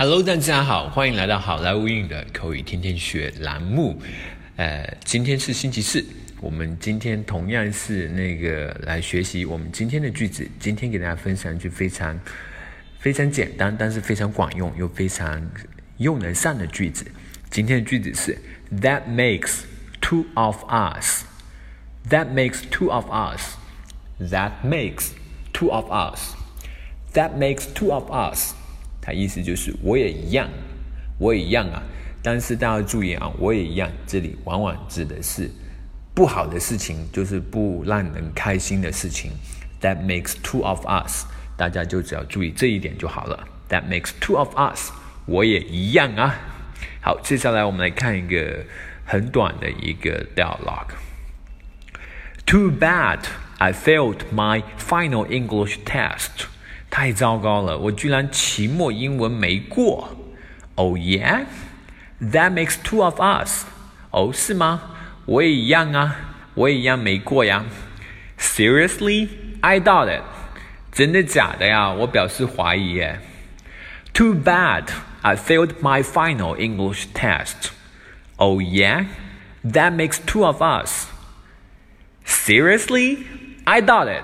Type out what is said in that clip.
Hello，大家好，欢迎来到好莱坞英语的口语天天学栏目。呃，今天是星期四，我们今天同样是那个来学习我们今天的句子。今天给大家分享一句非常非常简单，但是非常管用又非常用得上的句子。今天的句子是 That makes two of us. That makes two of us. That makes two of us. That makes two of us. 它意思就是我也一样，我也一样啊。但是大家注意啊，我也一样，这里往往指的是不好的事情，就是不让人开心的事情。That makes two of us，大家就只要注意这一点就好了。That makes two of us，我也一样啊。好，接下来我们来看一个很短的一个 dialogue。Too bad I failed my final English test. 太糟糕了，我居然期末英文没过。Oh yeah, that makes two of us. 哦，是吗？我也一样啊，我也一样没过呀。Seriously, I doubt it. 真的假的呀？我表示怀疑耶。Too bad, I failed my final English test. Oh yeah, that makes two of us. Seriously, I doubt it.